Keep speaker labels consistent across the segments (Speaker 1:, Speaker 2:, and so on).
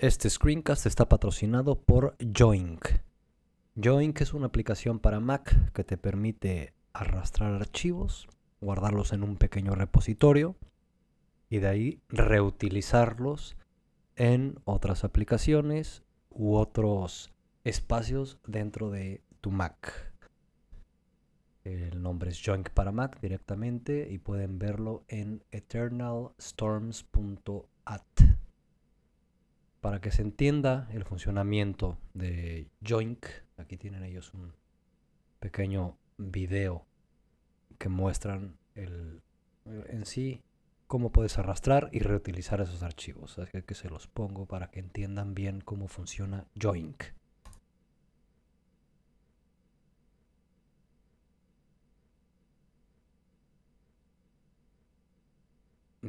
Speaker 1: Este screencast está patrocinado por Joink. Joink es una aplicación para Mac que te permite arrastrar archivos, guardarlos en un pequeño repositorio y de ahí reutilizarlos en otras aplicaciones u otros espacios dentro de tu Mac. El nombre es Joink para Mac directamente y pueden verlo en eternalstorms.at. Para que se entienda el funcionamiento de Joink, aquí tienen ellos un pequeño video que muestran el, en sí cómo puedes arrastrar y reutilizar esos archivos. Así que se los pongo para que entiendan bien cómo funciona Joink.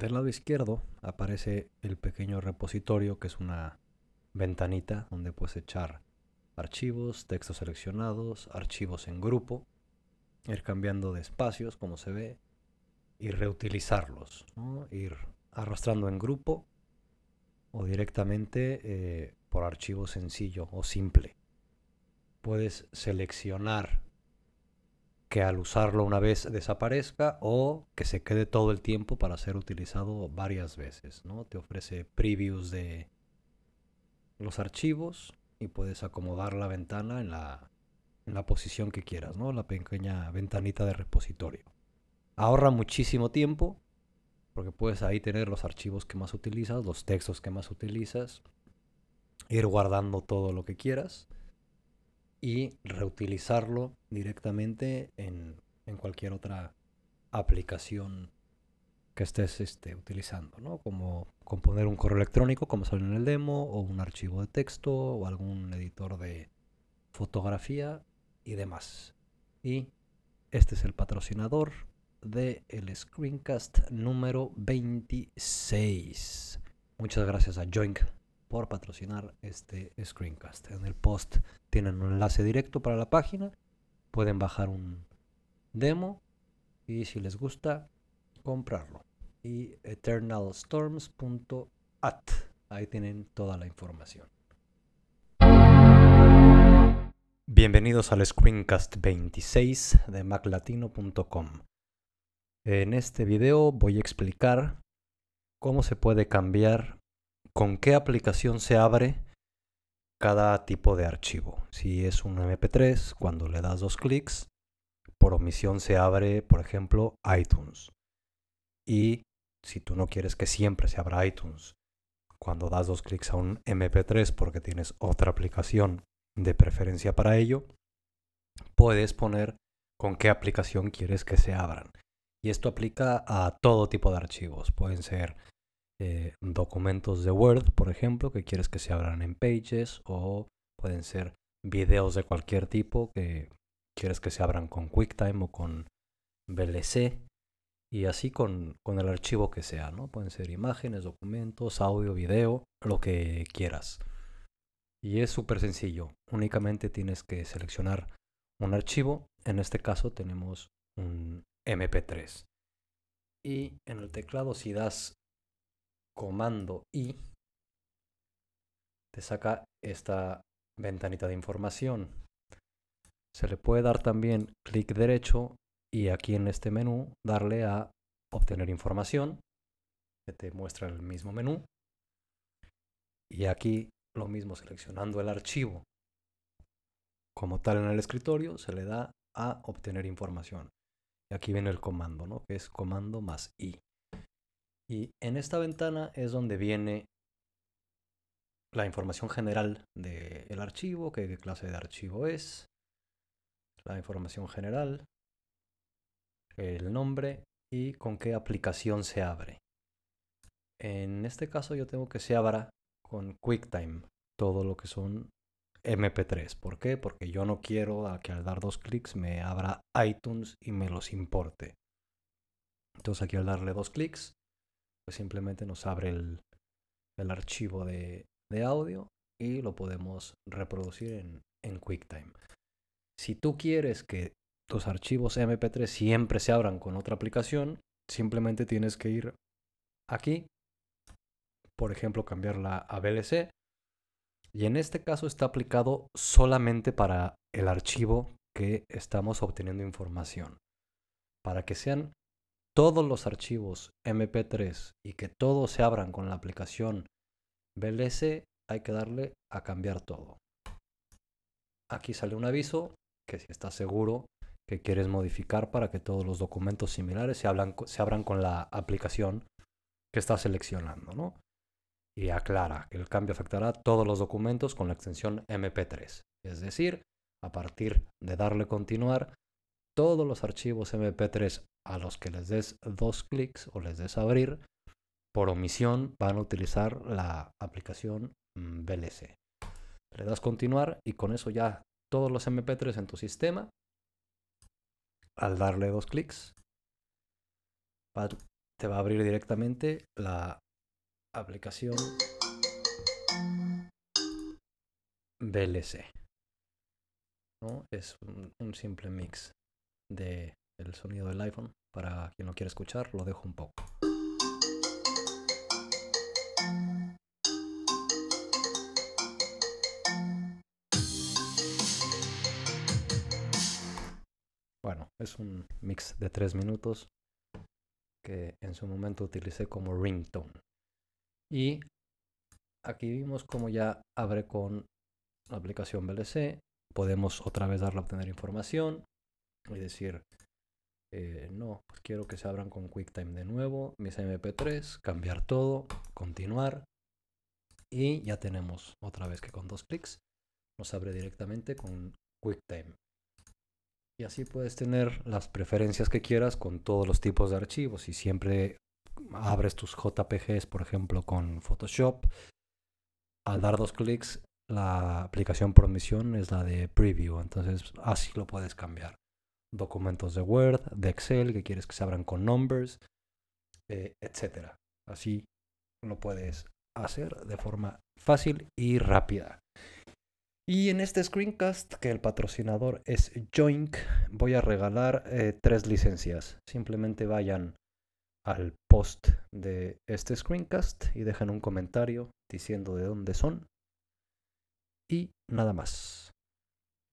Speaker 1: Del lado izquierdo aparece el pequeño repositorio que es una ventanita donde puedes echar archivos, textos seleccionados, archivos en grupo, ir cambiando de espacios como se ve y reutilizarlos, ir arrastrando en grupo o directamente eh, por archivo sencillo o simple. Puedes seleccionar que al usarlo una vez desaparezca o que se quede todo el tiempo para ser utilizado varias veces. ¿no? Te ofrece previews de los archivos y puedes acomodar la ventana en la, en la posición que quieras, ¿no? la pequeña ventanita de repositorio ahorra muchísimo tiempo porque puedes ahí tener los archivos que más utilizas, los textos que más utilizas, ir guardando todo lo que quieras y reutilizarlo directamente en, cualquier otra aplicación que estés este, utilizando, ¿no? Como componer un correo electrónico, como sale en el demo, o un archivo de texto, o algún editor de fotografía y demás. Y este es el patrocinador de el screencast número 26. Muchas gracias a Joink por patrocinar este screencast. En el post tienen un enlace directo para la página. Pueden bajar un demo y si les gusta, comprarlo. Y eternalstorms.at. Ahí tienen toda la información. Bienvenidos al screencast 26 de maclatino.com. En este video voy a explicar cómo se puede cambiar, con qué aplicación se abre cada tipo de archivo. Si es un MP3, cuando le das dos clics, por omisión se abre, por ejemplo, iTunes. Y si tú no quieres que siempre se abra iTunes, cuando das dos clics a un MP3 porque tienes otra aplicación de preferencia para ello, puedes poner con qué aplicación quieres que se abran. Y esto aplica a todo tipo de archivos. Pueden ser eh, documentos de Word, por ejemplo, que quieres que se abran en Pages, o pueden ser videos de cualquier tipo que quieres que se abran con QuickTime o con VLC, y así con, con el archivo que sea, ¿no? Pueden ser imágenes, documentos, audio, video, lo que quieras. Y es súper sencillo. Únicamente tienes que seleccionar un archivo. En este caso tenemos un MP3. Y en el teclado si das comando I, te saca esta ventanita de información. Se le puede dar también clic derecho y aquí en este menú darle a obtener información, que te muestra el mismo menú. Y aquí lo mismo seleccionando el archivo como tal en el escritorio, se le da a obtener información aquí viene el comando, ¿no? Que es comando más i. Y en esta ventana es donde viene la información general del archivo, qué clase de archivo es, la información general, el nombre y con qué aplicación se abre. En este caso yo tengo que se abra con QuickTime todo lo que son MP3. ¿Por qué? Porque yo no quiero que al dar dos clics me abra iTunes y me los importe. Entonces aquí al darle dos clics, pues simplemente nos abre el, archivo de, audio y lo podemos reproducir en, en QuickTime. Si tú quieres que tus archivos MP3 siempre se abran con otra aplicación, simplemente tienes que ir aquí, por ejemplo, cambiarla a VLC Y en este caso está aplicado solamente para el archivo que estamos obteniendo información. Para que sean todos los archivos MP3 y que todos se abran con la aplicación VLC, hay que darle a cambiar todo. Aquí sale un aviso que si estás seguro que quieres modificar para que todos los documentos similares se, se abran con la aplicación que estás seleccionando, ¿no? Y aclara que el cambio afectará a todos los documentos con la extensión MP3. Es decir, a partir de darle continuar, todos los archivos MP3 a los que les des dos clics o les des abrir, por omisión van a utilizar la aplicación mm, VLC. Le das continuar y con eso ya todos los MP3 en tu sistema, al darle dos clics, te va a abrir directamente la aplicación VLC. ¿no? Es un, simple mix del el sonido del iPhone. Para quien no quiere escuchar, lo dejo un poco. Bueno, es un mix de tres minutos que en su momento utilicé como ringtone. Y aquí vimos como ya abre con la aplicación VLC. Podemos otra vez darle a obtener información y decir, eh, no, pues quiero que se abran con QuickTime de nuevo, mis MP3, cambiar todo, continuar. Y ya tenemos otra vez que con dos clics nos abre directamente con QuickTime. Y así puedes tener las preferencias que quieras con todos los tipos de archivos. Y siempre abres tus JPGs, por ejemplo, con Photoshop, al dar dos clics, la aplicación por omisión es la de Preview. Entonces así lo puedes cambiar. Documentos de Word, de Excel, que quieres que se abran con numbers, eh, etc. Así lo puedes hacer de forma fácil y rápida. Y en este screencast, que el patrocinador es Joink, voy a regalar eh, tres licencias. Simplemente vayan al post de este screencast y dejen un comentario diciendo de dónde son. Y nada más.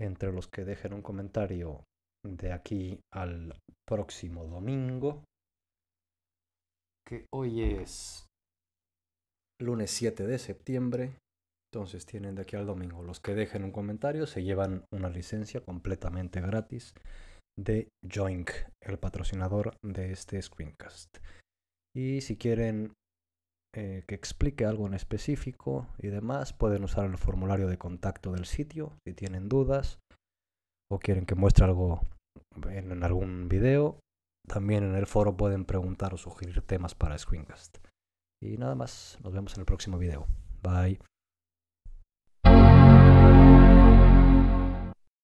Speaker 1: Entre los que dejen un comentario de aquí al próximo domingo, que hoy es lunes 7 de septiembre, entonces tienen de aquí al domingo. Los que dejen un comentario se llevan una licencia completamente gratis de Joink, el patrocinador de este screencast. Y si quieren eh, que explique algo en específico y demás, pueden usar el formulario de contacto del sitio si tienen dudas o quieren que muestre algo en algún video. También en el foro pueden preguntar o sugerir temas para Screencast. Y nada más, nos vemos en el próximo video. Bye.